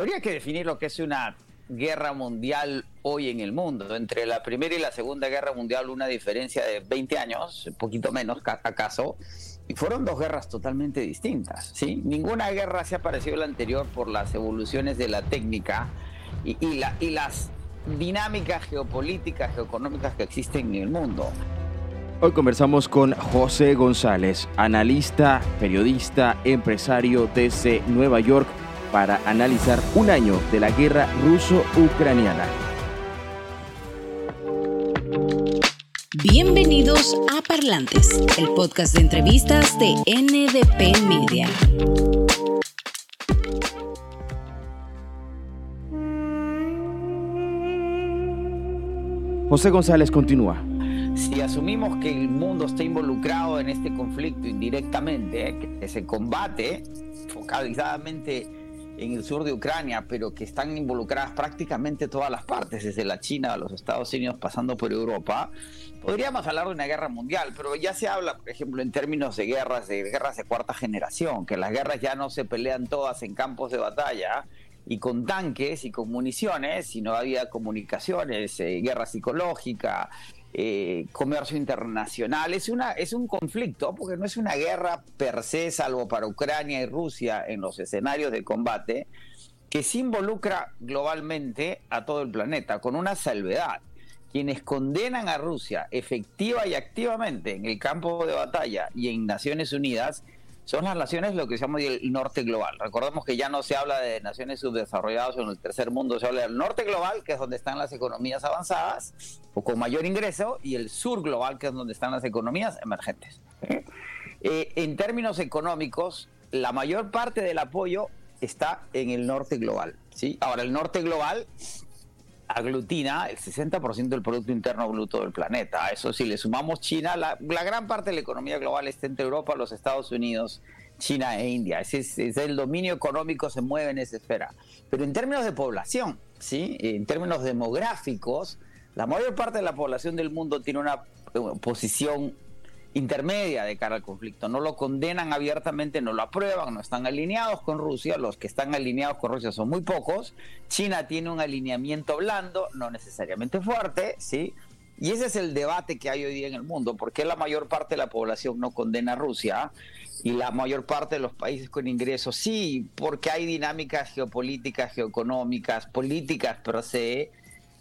Habría que definir lo que es una guerra mundial hoy en el mundo. Entre la Primera y la Segunda Guerra Mundial una diferencia de 20 años, un poquito menos acaso, y fueron dos guerras totalmente distintas. ¿sí? Ninguna guerra se ha parecido a la anterior por las evoluciones de la técnica y, la, y las dinámicas geopolíticas, geoeconómicas que existen en el mundo. Hoy conversamos con José González, analista, periodista, empresario desde Nueva York para analizar un año de la guerra ruso-ucraniana. Bienvenidos a Parlantes, el podcast de entrevistas de NDP Media. José González continúa. Si asumimos que el mundo está involucrado en este conflicto indirectamente, que se combate focalizadamente en el sur de Ucrania, pero que están involucradas prácticamente todas las partes, desde la China a los Estados Unidos, pasando por Europa, podríamos hablar de una guerra mundial, pero ya se habla, por ejemplo, en términos de guerras, de guerras de cuarta generación, que las guerras ya no se pelean todas en campos de batalla y con tanques y con municiones, sino había comunicaciones, eh, guerra psicológica, eh, comercio internacional. Es, una, es un conflicto, porque no es una guerra per se, salvo para Ucrania y Rusia en los escenarios de combate, que se involucra globalmente a todo el planeta, con una salvedad. Quienes condenan a Rusia efectiva y activamente en el campo de batalla y en Naciones Unidas son las naciones lo que se llama el norte global. Recordemos que ya no se habla de naciones subdesarrolladas o en el tercer mundo, se habla del norte global, que es donde están las economías avanzadas o con mayor ingreso, y el sur global, que es donde están las economías emergentes. Eh, en términos económicos, la mayor parte del apoyo está en el norte global. ¿sí? Ahora, el norte global aglutina el 60% del Producto Interno Bruto del planeta. eso si le sumamos China, la, gran parte de la economía global está entre Europa, los Estados Unidos, China e India. Ese es, el dominio económico se mueve en esa esfera. Pero en términos de población, ¿sí? en términos demográficos, la mayor parte de la población del mundo tiene una posición intermedia de cara al conflicto. No lo condenan abiertamente, no lo aprueban, no están alineados con Rusia. Los que están alineados con Rusia son muy pocos. China tiene un alineamiento blando, no necesariamente fuerte, ¿sí? Y ese es el debate que hay hoy día en el mundo. ¿Por qué la mayor parte de la población no condena a Rusia? Y la mayor parte de los países con ingresos sí, porque hay dinámicas geopolíticas, geoeconómicas, políticas per se,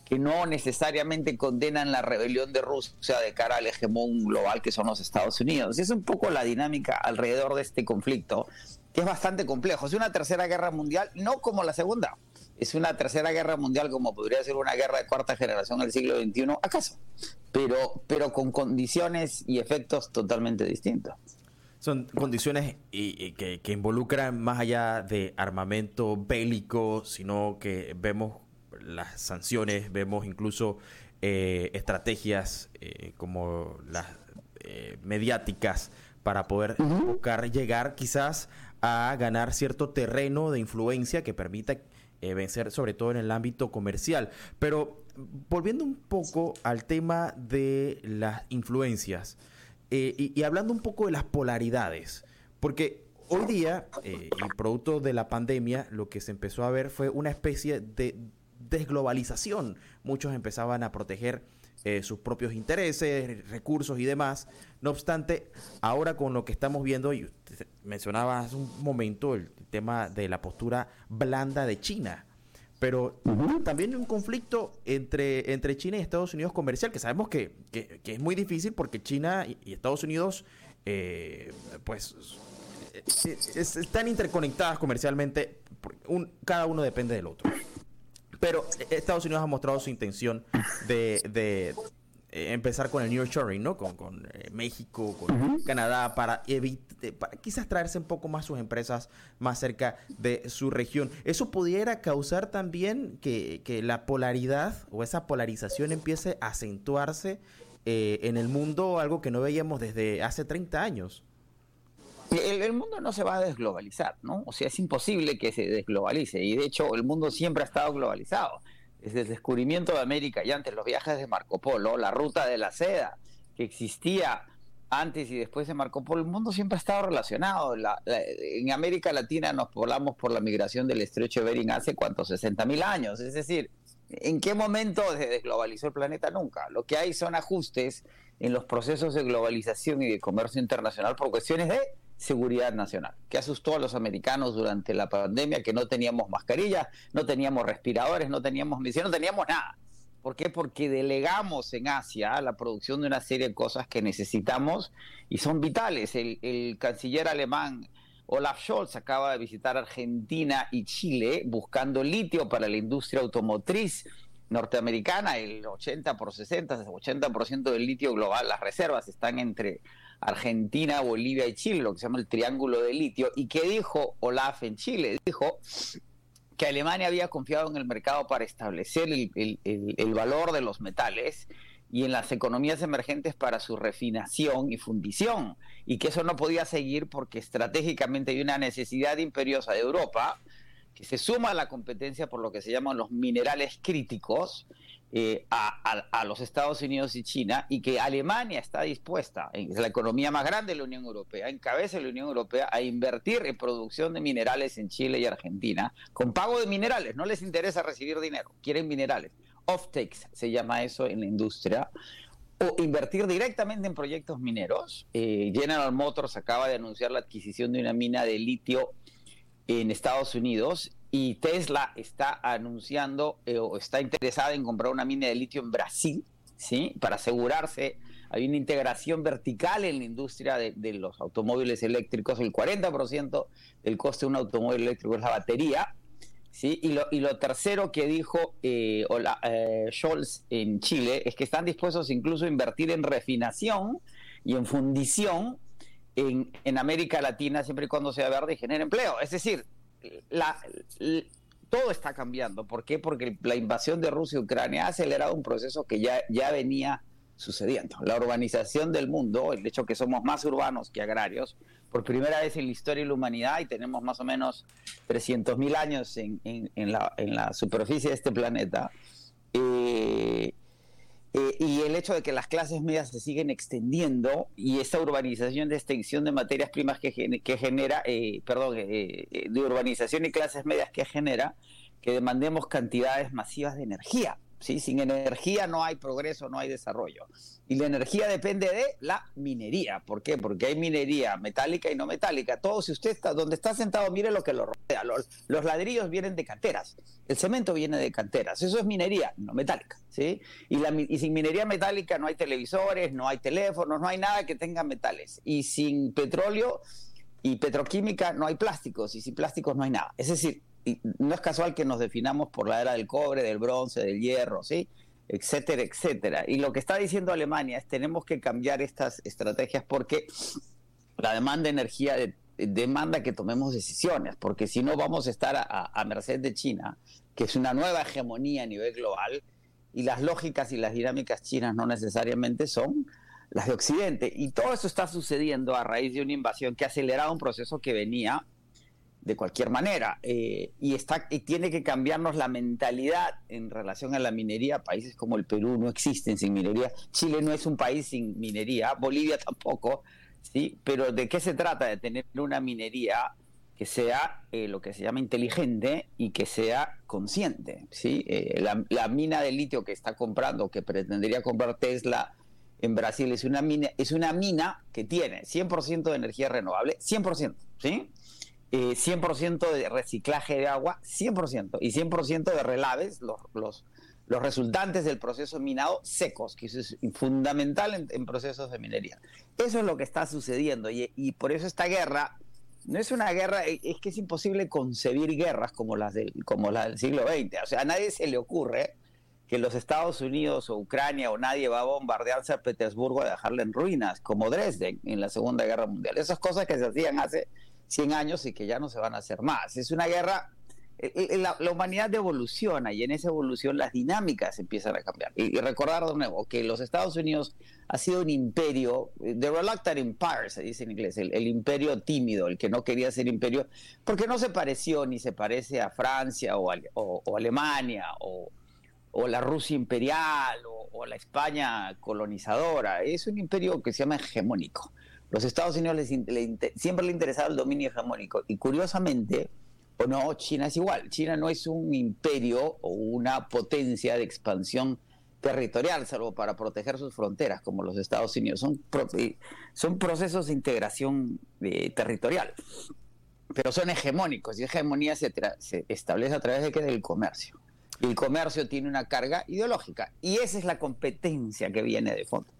que no necesariamente condenan la rebelión de Rusia de cara al hegemón global que son los Estados Unidos. Y es un poco la dinámica alrededor de este conflicto, que es bastante complejo. Es una tercera guerra mundial, no como la segunda. Es una tercera guerra mundial como podría ser una guerra de cuarta generación del siglo XXI, acaso, pero, pero con condiciones y efectos totalmente distintos. Son condiciones que, que involucran más allá de armamento bélico, sino que vemos las sanciones, vemos incluso eh, estrategias eh, como las eh, mediáticas para poder buscar llegar quizás a ganar cierto terreno de influencia que permita vencer sobre todo en el ámbito comercial. Pero volviendo un poco al tema de las influencias y, y, hablando un poco de las polaridades, porque hoy día, y producto de la pandemia, lo que se empezó a ver fue una especie de desglobalización. Muchos empezaban a proteger eh, sus propios intereses, recursos y demás. No obstante, ahora con lo que estamos viendo, y usted mencionaba hace un momento el tema de la postura blanda de China, pero también un conflicto entre, entre China y Estados Unidos comercial, que sabemos que, es muy difícil porque China y, Estados Unidos, eh, pues, eh, están interconectadas comercialmente, un, cada uno depende del otro. Pero Estados Unidos ha mostrado su intención de, de eh, empezar con el New Shoring, ¿no? Con, con eh, México, con Canadá, para, para quizás traerse un poco más sus empresas más cerca de su región. ¿Eso pudiera causar también que, que la polaridad o esa polarización empiece a acentuarse eh, en el mundo, algo que no veíamos desde hace 30 años? El, mundo no se va a desglobalizar, ¿no? O sea, es imposible que se desglobalice. Y de hecho, el mundo siempre ha estado globalizado. Desde el descubrimiento de América y antes los viajes de Marco Polo, la ruta de la seda, que existía antes y después de Marco Polo, el mundo siempre ha estado relacionado. en América Latina nos poblamos por la migración del estrecho de Bering hace cuántos, 60 mil años. Es decir, ¿en qué momento se desglobalizó el planeta? Nunca. Lo que hay son ajustes en los procesos de globalización y de comercio internacional por cuestiones de seguridad nacional, que asustó a los americanos durante la pandemia, que no teníamos mascarillas, no teníamos respiradores, no teníamos medicina, no teníamos nada. ¿Por qué? Porque delegamos en Asia la producción de una serie de cosas que necesitamos y son vitales. El, canciller alemán Olaf Scholz acaba de visitar Argentina y Chile buscando litio para la industria automotriz norteamericana. El 80 por 60, 80% del litio global, las reservas están entre Argentina, Bolivia y Chile, lo que se llama el triángulo de litio. ¿Y qué dijo Olaf en Chile? Dijo que Alemania había confiado en el mercado para establecer el, valor de los metales y en las economías emergentes para su refinación y fundición, y que eso no podía seguir porque estratégicamente hay una necesidad imperiosa de Europa se suma a la competencia por lo que se llaman los minerales críticos, eh, a, los Estados Unidos y China y que Alemania está dispuesta, es la economía más grande de la Unión Europea, encabeza la Unión Europea a invertir en producción de minerales en Chile y Argentina con pago de minerales. No les interesa recibir dinero, quieren minerales. Off-takes se llama eso en la industria. O invertir directamente en proyectos mineros. Eh, General Motors acaba de anunciar la adquisición de una mina de litio en Estados Unidos y Tesla está anunciando eh, o está interesada en comprar una mina de litio en Brasil, ¿sí? Para asegurarse, hay una integración vertical en la industria de, los automóviles eléctricos, el 40% del coste de un automóvil eléctrico es la batería, ¿sí? Y lo, y lo tercero que dijo eh, eh, Scholz en Chile es que están dispuestos incluso a invertir en refinación y en fundición en, en América Latina siempre y cuando sea verde y genere empleo. Es decir, la, todo está cambiando. ¿Por qué? Porque la invasión de Rusia a Ucrania ha acelerado un proceso que ya, ya venía sucediendo. La urbanización del mundo, el hecho que somos más urbanos que agrarios, por primera vez en la historia de la humanidad y tenemos más o menos 300.000 años en, en, la, en, la, superficie de este planeta, eh, eh, y el hecho de que las clases medias se siguen extendiendo y esta urbanización de extensión de materias primas que, que genera, eh, perdón, eh, de urbanización y clases medias que genera, que demandemos cantidades masivas de energía. ¿Sí? Sin energía no hay progreso, no hay desarrollo. Y la energía depende de la minería. ¿Por qué? Porque hay minería metálica y no metálica. Todo, si usted está donde está sentado, mire lo que lo rodea. Los, ladrillos vienen de canteras. El cemento viene de canteras. Eso es minería, no metálica. ¿sí? Y, sin minería metálica no hay televisores, no hay teléfonos, no hay nada que tenga metales. Y sin petróleo y petroquímica no hay plásticos. Y sin plásticos no hay nada. Es decir, no es casual que nos definamos por la era del cobre, del bronce, del hierro, ¿sí? etcétera, etcétera. Y lo que está diciendo Alemania es tenemos que cambiar estas estrategias porque la demanda de energía demanda que tomemos decisiones, porque si no vamos a estar a, merced de China, que es una nueva hegemonía a nivel global, y las lógicas y las dinámicas chinas no necesariamente son las de Occidente. Y todo eso está sucediendo a raíz de una invasión que ha acelerado un proceso que venía de cualquier manera. Eh, y, está, y tiene que cambiarnos la mentalidad en relación a la minería. Países como el Perú no existen sin minería. Chile no es un país sin minería. Bolivia tampoco. ¿sí? Pero ¿de qué se trata? De tener una minería que sea eh, lo que se llama inteligente y que sea consciente. ¿sí? Eh, la, la, mina de litio que está comprando, que pretendería comprar Tesla en Brasil, es una mina, es una mina que tiene 100% de energía renovable, 100%, ¿sí? 100% eh, de reciclaje de agua, 100%, y 100% de relaves, los, los, los, resultantes del proceso minado secos, que eso es fundamental en, procesos de minería. Eso es lo que está sucediendo, y, y, por eso esta guerra no es una guerra, e, es que es imposible concebir guerras como las del, como las del siglo XX. O sea, a nadie se le ocurre que los Estados Unidos o Ucrania o nadie va a bombardear San Petersburgo a dejarle en ruinas, como Dresden en la Segunda Guerra Mundial. Esas cosas que se hacían hace 100 años y que ya no se van a hacer más. Es una guerra, la, humanidad evoluciona y en esa evolución las dinámicas empiezan a cambiar. Y, recordar de nuevo que los Estados Unidos ha sido un imperio, eh, the reluctant empire se dice en inglés, el, imperio tímido, el que no quería ser imperio, porque no se pareció ni se parece a Francia o, o Alemania o la Rusia imperial o, la España colonizadora. Es un imperio que se llama hegemónico. Los Estados Unidos siempre le interesaba el dominio hegemónico. Y curiosamente, o no, China es igual. China no es un imperio o una potencia de expansión territorial, salvo para proteger sus fronteras, como los Estados Unidos. Son, eh, procesos de integración eh, territorial, pero son hegemónicos y hegemonía se, establece a través de que del comercio. Y el comercio tiene una carga ideológica y esa es la competencia que viene de fondo.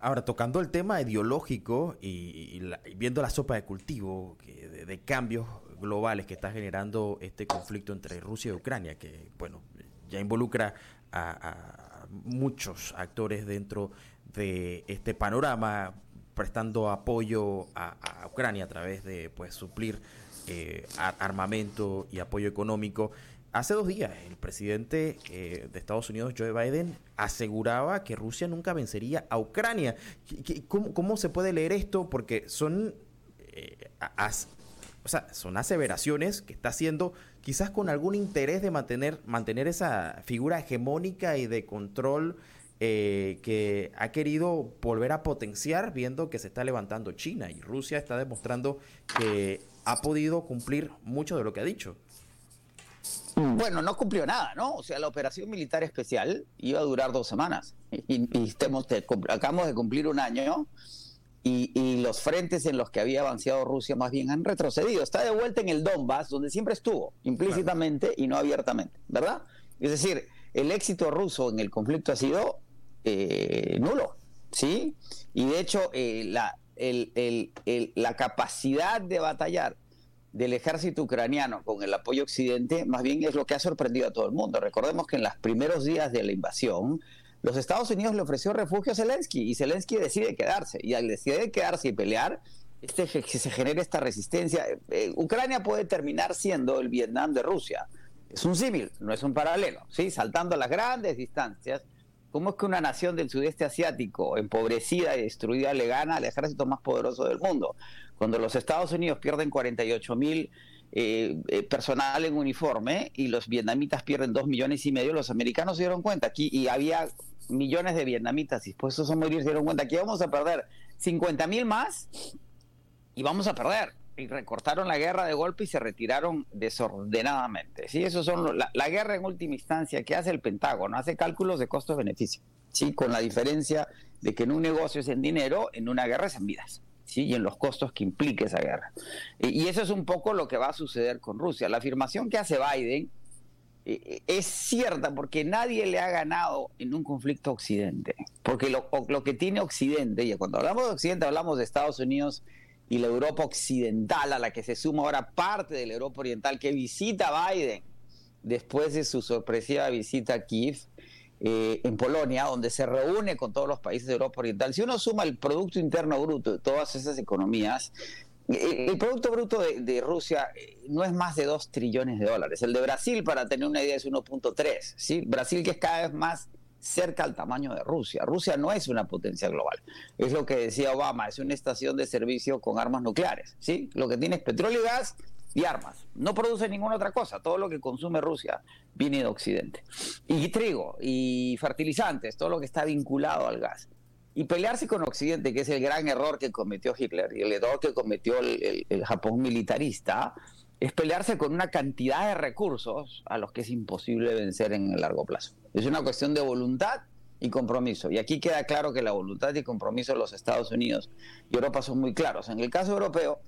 Ahora, tocando el tema ideológico y, viendo la sopa de cultivo de, cambios globales que está generando este conflicto entre Rusia y Ucrania, que, bueno, ya involucra a muchos actores dentro de este panorama prestando apoyo a, Ucrania a través de pues suplir eh, armamento y apoyo económico. Hace dos días el presidente eh, de Estados Unidos, Joe Biden, aseguraba que Rusia nunca vencería a Ucrania. ¿Cómo, se puede leer esto? Porque son eh, o sea, son aseveraciones que está haciendo quizás con algún interés de mantener, mantener esa figura hegemónica y de control eh, que ha querido volver a potenciar viendo que se está levantando China y Rusia está demostrando que ha podido cumplir mucho de lo que ha dicho. Bueno, no cumplió nada, ¿no? O sea, la operación militar especial iba a durar dos semanas y, acabamos de cumplir un año y, los frentes en los que había avanzado Rusia más bien han retrocedido. Está de vuelta en el Donbass, donde siempre estuvo, implícitamente y no abiertamente, ¿verdad? Es decir, el éxito ruso en el conflicto ha sido eh, nulo, ¿sí? Y de hecho, eh, la capacidad de batallar del ejército ucraniano con el apoyo occidente, más bien es lo que ha sorprendido a todo el mundo. Recordemos que en los primeros días de la invasión, los Estados Unidos le ofreció refugio a Zelensky y Zelensky decide quedarse. Y al decidir quedarse y pelear, este, se genera esta resistencia. Eh, Ucrania puede terminar siendo el Vietnam de Rusia. Es un símil, no es un paralelo. ¿sí? Saltando las grandes distancias, ¿cómo es que una nación del sudeste asiático, empobrecida y destruida, le gana al ejército más poderoso del mundo? Cuando los Estados Unidos pierden 48 mil eh, eh, personal en uniforme y los vietnamitas pierden dos millones y medio, los americanos se dieron cuenta aquí y había millones de vietnamitas dispuestos a morir, se dieron cuenta que íbamos a perder 50 mil más y vamos a perder. Y recortaron la guerra de golpe y se retiraron desordenadamente. ¿sí? Eso son la, guerra en última instancia que hace el Pentágono, hace cálculos de costo-beneficio, ¿sí? con la diferencia de que en un negocio es en dinero, en una guerra es en vidas. ¿Sí? y en los costos que implique esa guerra. Y eso es un poco lo que va a suceder con Rusia. La afirmación que hace Biden eh, es cierta porque nadie le ha ganado en un conflicto Occidente. Porque lo, lo, que tiene Occidente, y cuando hablamos de Occidente hablamos de Estados Unidos y la Europa occidental, a la que se suma ahora parte de la Europa oriental, que visita Biden después de su sorpresiva visita a Kiev. Eh, en Polonia, donde se reúne con todos los países de Europa Oriental, si uno suma el Producto Interno Bruto de todas esas economías, el Producto Bruto de, Rusia eh, no es más de 2 trillones de dólares. El de Brasil, para tener una idea, es 1.3. ¿sí? Brasil que es cada vez más cerca al tamaño de Rusia. Rusia no es una potencia global. Es lo que decía Obama, es una estación de servicio con armas nucleares. ¿sí? Lo que tiene es petróleo y gas y armas. No produce ninguna otra cosa. Todo lo que consume Rusia viene de Occidente. Y trigo y fertilizantes, todo lo que está vinculado al gas y pelearse con Occidente, que es el gran error que cometió Hitler y el error que cometió el, Japón militarista, es pelearse con una cantidad de recursos a los que es imposible vencer en el largo plazo. Es una cuestión de voluntad y compromiso. Y aquí queda claro que la voluntad y compromiso de los Estados Unidos y Europa son muy claros. En el caso europeo,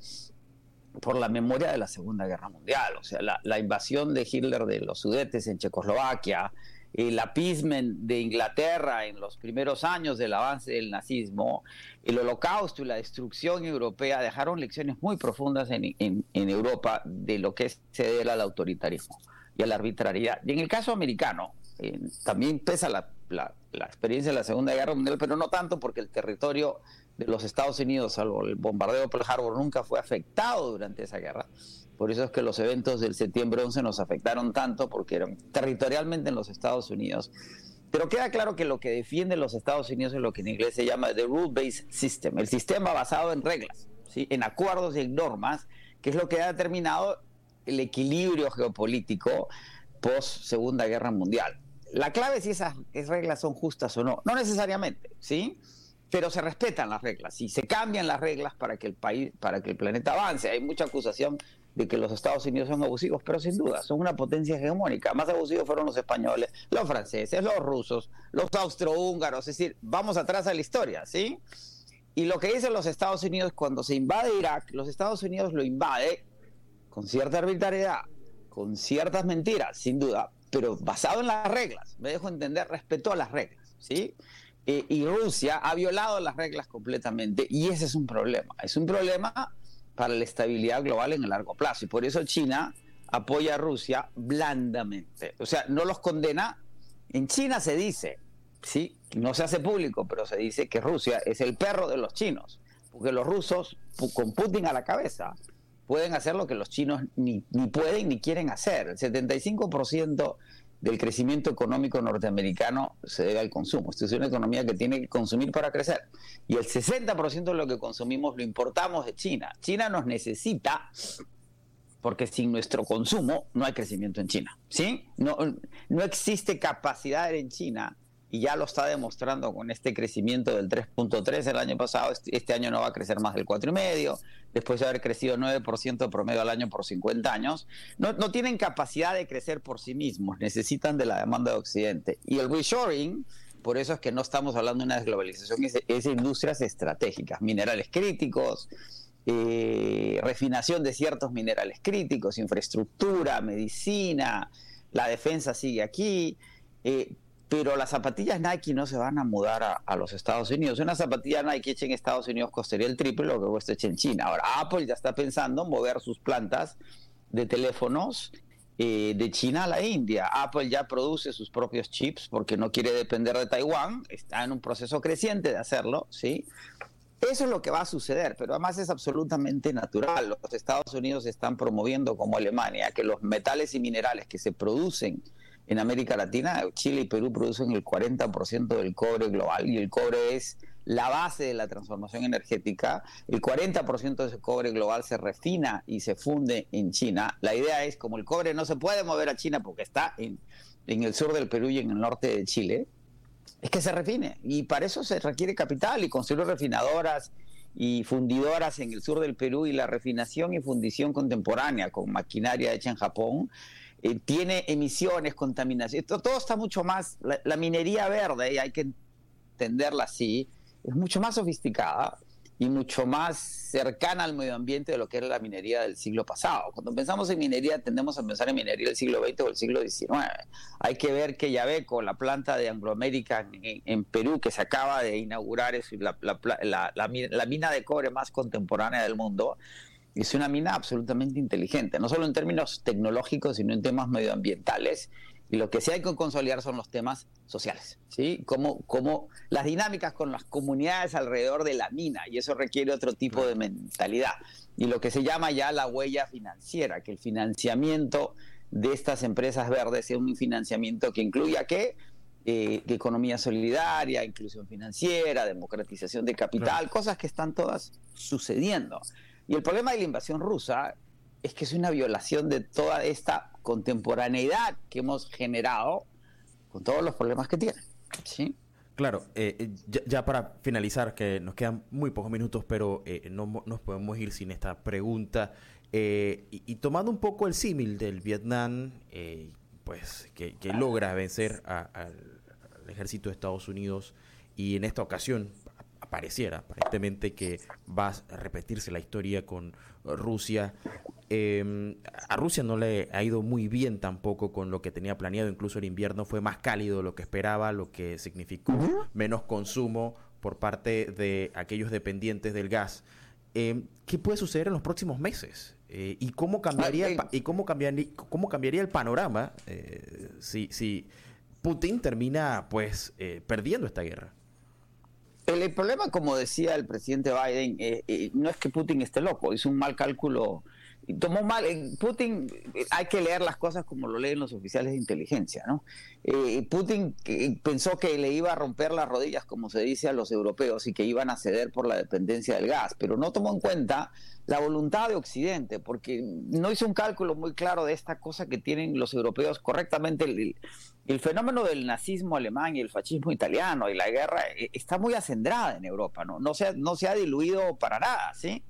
por la memoria de la Segunda Guerra Mundial, o sea, la, la invasión de Hitler de los Sudetes en Checoslovaquia, el apismen de Inglaterra en los primeros años del avance del nazismo, el holocausto y la destrucción europea dejaron lecciones muy profundas en, Europa de lo que es ceder al autoritarismo y a la arbitrariedad. Y en el caso americano, eh, también pesa la, la experiencia de la Segunda Guerra Mundial, pero no tanto porque el territorio de los Estados Unidos, salvo el bombardeo de Pearl Harbor, nunca fue afectado durante esa guerra. Por eso es que los eventos del septiembre 11 nos afectaron tanto porque eran territorialmente en los Estados Unidos. Pero queda claro que lo que defiende los Estados Unidos es lo que en inglés se llama the rule-based system, el sistema basado en reglas, ¿sí? en acuerdos y en normas, que es lo que ha determinado el equilibrio geopolítico post Segunda Guerra Mundial. la clave es si esas reglas son justas o no. No necesariamente, ¿sí? Pero se respetan las reglas y se cambian las reglas para que el país, para que el planeta avance. Hay mucha acusación de que los Estados Unidos son abusivos, pero sin duda son una potencia hegemónica. Más abusivos fueron los españoles, los franceses, los rusos, los austrohúngaros. Es decir, vamos atrás a la historia, ¿sí? Y lo que dicen los Estados Unidos cuando se invade Irak, los Estados Unidos lo invade con cierta arbitrariedad, con ciertas mentiras, sin duda, pero basado en las reglas. Me dejo entender, respetó a las reglas, ¿sí? Eh, y Rusia ha violado las reglas completamente y ese es un problema. Es un problema para la estabilidad global en el largo plazo y por eso China apoya a Rusia blandamente. O sea, no los condena. En China se dice, sí, no se hace público, pero se dice que Rusia es el perro de los chinos, porque los rusos, con Putin a la cabeza, pueden hacer lo que los chinos ni, ni pueden ni quieren hacer. El 75% del crecimiento económico norteamericano se debe al consumo. Esta es una economía que tiene que consumir para crecer. Y el 60% de lo que consumimos lo importamos de China. China nos necesita porque sin nuestro consumo no hay crecimiento en China. ¿sí? No, no existe capacidad en China y ya lo está demostrando con este crecimiento del 3.3 el año pasado, este, este año no va a crecer más del 4,5, después de haber crecido 9% promedio al año por 50 años, no, no, tienen capacidad de crecer por sí mismos, necesitan de la demanda de Occidente. Y el reshoring, por eso es que no estamos hablando de una desglobalización, es, industrias estratégicas, minerales críticos, eh, refinación de ciertos minerales críticos, infraestructura, medicina, la defensa sigue aquí. Eh, pero las zapatillas Nike no se van a mudar a, los Estados Unidos. Una zapatilla Nike hecha en Estados Unidos costaría el triple lo que cuesta hecha en China. Ahora, Apple ya está pensando en mover sus plantas de teléfonos eh, de China a la India. Apple ya produce sus propios chips porque no quiere depender de Taiwán. Está en un proceso creciente de hacerlo, ¿sí? Eso es lo que va a suceder, pero además es absolutamente natural. Los Estados Unidos están promoviendo, como Alemania, que los metales y minerales que se producen en América Latina, Chile y Perú producen el 40% del cobre global y el cobre es la base de la transformación energética. El 40% de ese cobre global se refina y se funde en China. La idea es, como el cobre no se puede mover a China porque está en, en el sur del Perú y en el norte de Chile, es que se refine. Y para eso se requiere capital y construir refinadoras y fundidoras en el sur del Perú y la refinación y fundición contemporánea con maquinaria hecha en Japón eh, tiene emisiones, contaminación, esto, todo está mucho más, la, minería verde, y hay que entenderla así, es mucho más sofisticada y mucho más cercana al medio ambiente de lo que era la minería del siglo pasado. Cuando pensamos en minería tendemos a pensar en minería del siglo XX o del siglo XIX. Hay que ver que Yabeco, la planta de Anglo American en, Perú que se acaba de inaugurar, es la, la mina de cobre más contemporánea del mundo, es una mina absolutamente inteligente, no solo en términos tecnológicos, sino en temas medioambientales. Y lo que sí hay que consolidar son los temas sociales, ¿sí? Como, como las dinámicas con las comunidades alrededor de la mina, y eso requiere otro tipo de mentalidad. Y lo que se llama ya la huella financiera, que el financiamiento de estas empresas verdes sea un financiamiento que incluya qué? Eh, economía solidaria, inclusión financiera, democratización de capital, cosas que están todas sucediendo. Y el problema de la invasión rusa es que es una violación de toda esta contemporaneidad que hemos generado con todos los problemas que tiene. ¿sí? Claro, eh, eh, ya, para finalizar, que nos quedan muy pocos minutos, pero eh, no nos podemos ir sin esta pregunta. y, tomando un poco el símil del Vietnam, pues que, logra vencer al ejército de Estados Unidos y en esta ocasión pareciera aparentemente que va a repetirse la historia con Rusia. Em, a Rusia no le ha ido muy bien tampoco con lo que tenía planeado, incluso el invierno fue más cálido de lo que esperaba, lo que significó menos consumo por parte de aquellos dependientes del gas. Em, ¿Qué puede suceder en los próximos meses? Eh, ¿Y cómo cambiaría, el, y cómo cambiaría, cómo cambiaría el panorama eh, si, si Putin termina pues eh, perdiendo esta guerra? El, problema, como decía el presidente Biden, eh, eh, no es que Putin esté loco, es un mal cálculo tomó mal. Putin, hay que leer las cosas como lo leen los oficiales de inteligencia, ¿no? Eh, Putin pensó que le iba a romper las rodillas, como se dice a los europeos, y que iban a ceder por la dependencia del gas, pero no tomó en cuenta la voluntad de Occidente, porque no hizo un cálculo muy claro de esta cosa que tienen los europeos correctamente. El, fenómeno del nazismo alemán y el fascismo italiano y la guerra eh, está muy acendrada en Europa, ¿no? No se, no se ha diluido para nada, ¿sí?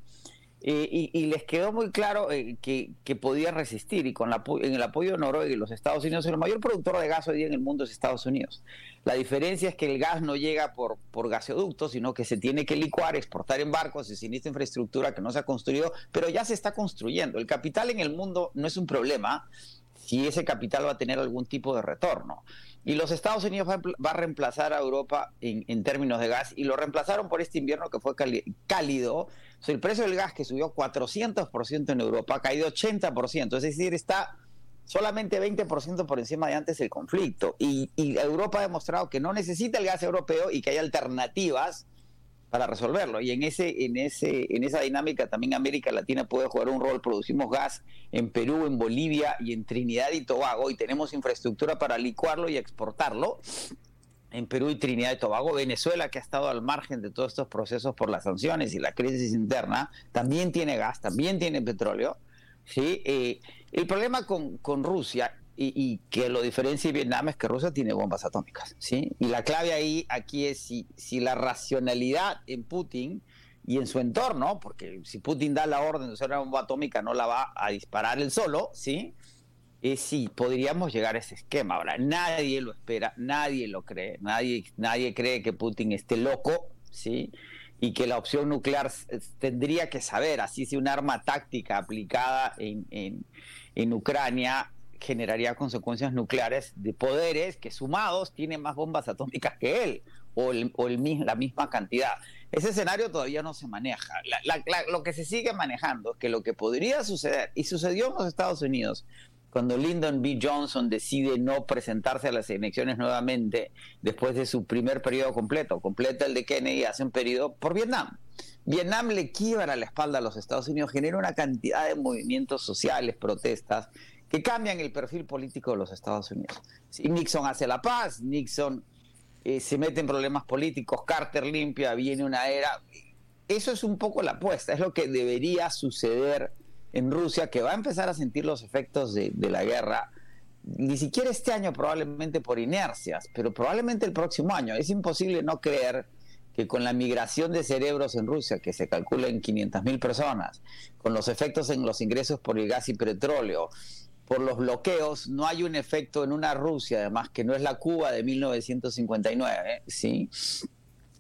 Eh, y, les quedó muy claro eh, que, que podían resistir y con la, el apoyo de Noruega y los Estados Unidos, el mayor productor de gas hoy día en el mundo es Estados Unidos. La diferencia es que el gas no llega por, por gasoductos, sino que se tiene que licuar, exportar en barcos, se inicia infraestructura que no se ha construido, pero ya se está construyendo. El capital en el mundo no es un problema si ese capital va a tener algún tipo de retorno. Y los Estados Unidos va, a reemplazar a Europa en, términos de gas y lo reemplazaron por este invierno que fue cálido. el precio del gas que subió 400% en Europa ha caído 80%, es decir, está solamente 20% por encima de antes del conflicto. Y, y Europa ha demostrado que no necesita el gas europeo y que hay alternativas para resolverlo. Y en ese, en ese, en esa dinámica también América Latina puede jugar un rol. Producimos gas en Perú, en Bolivia y en Trinidad y Tobago, y tenemos infraestructura para licuarlo y exportarlo. En Perú y Trinidad y Tobago, Venezuela, que ha estado al margen de todos estos procesos por las sanciones y la crisis interna, también tiene gas, también tiene petróleo. ¿sí? Eh, el problema con, con Rusia y, que lo diferencia de Vietnam es que Rusia tiene bombas atómicas, ¿sí? Y la clave ahí, aquí es si, si la racionalidad en Putin y en su entorno, porque si Putin da la orden de usar una bomba atómica no la va a disparar él solo, ¿sí? Es si podríamos llegar a ese esquema. Ahora, nadie lo espera, nadie lo cree, nadie, nadie cree que Putin esté loco, ¿sí? Y que la opción nuclear tendría que saber, así si un arma táctica aplicada en, en, en Ucrania generaría consecuencias nucleares de poderes que sumados tienen más bombas atómicas que él o, la misma cantidad. Ese escenario todavía no se maneja. lo que se sigue manejando es que lo que podría suceder, y sucedió en los Estados Unidos, cuando Lyndon B. Johnson decide no presentarse a las elecciones nuevamente después de su primer periodo completo, completa el de Kennedy, hace un periodo por Vietnam. Vietnam le quiebra la espalda a los Estados Unidos, genera una cantidad de movimientos sociales, protestas, que cambian el perfil político de los Estados Unidos. Si Nixon hace la paz, Nixon eh, se mete en problemas políticos, Carter limpia, viene una era. Eso es un poco la apuesta, es lo que debería suceder en Rusia, que va a empezar a sentir los efectos de, de la guerra, ni siquiera este año probablemente por inercias, pero probablemente el próximo año. Es imposible no creer que con la migración de cerebros en Rusia, que se calcula en 500 mil personas, con los efectos en los ingresos por el gas y petróleo, por los bloqueos, no hay un efecto en una Rusia, además, que no es la Cuba de 1959, ¿sí?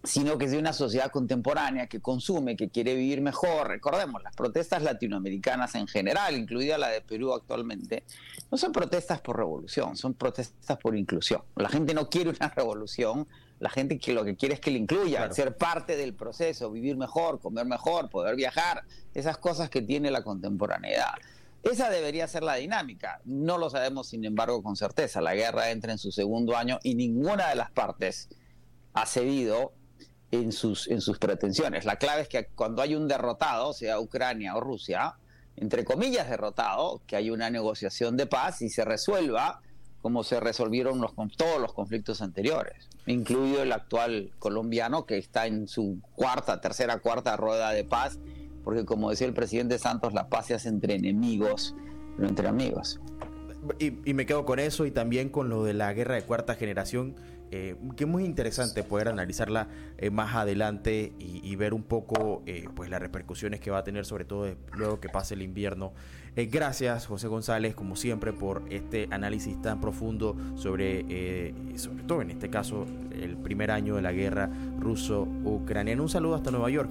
sino que es de una sociedad contemporánea que consume, que quiere vivir mejor. Recordemos, las protestas latinoamericanas en general, incluida la de Perú actualmente, no son protestas por revolución, son protestas por inclusión. La gente no quiere una revolución, la gente que lo que quiere es que le incluya, ser parte del proceso, vivir mejor, comer mejor, poder viajar, esas cosas que tiene la contemporaneidad. Esa debería ser la dinámica. No lo sabemos, sin embargo, con certeza. La guerra entra en su segundo año y ninguna de las partes ha cedido en sus, en sus pretensiones. La clave es que cuando hay un derrotado, sea Ucrania o Rusia, entre comillas derrotado, que hay una negociación de paz y se resuelva como se resolvieron los, todos los conflictos anteriores, incluido el actual colombiano que está en su cuarta, tercera, cuarta rueda de paz porque como decía el presidente Santos, la paz se hace entre enemigos, no entre amigos. Y, me quedo con eso y también con lo de la guerra de cuarta generación, eh, que muy interesante poder analizarla eh, más adelante y, ver un poco eh, pues las repercusiones que va a tener, sobre todo luego que pase el invierno. gracias, José González, como siempre, por este análisis tan profundo sobre, sobre todo en este caso, el primer año de la guerra ruso-ucraniana. Un saludo hasta Nueva York.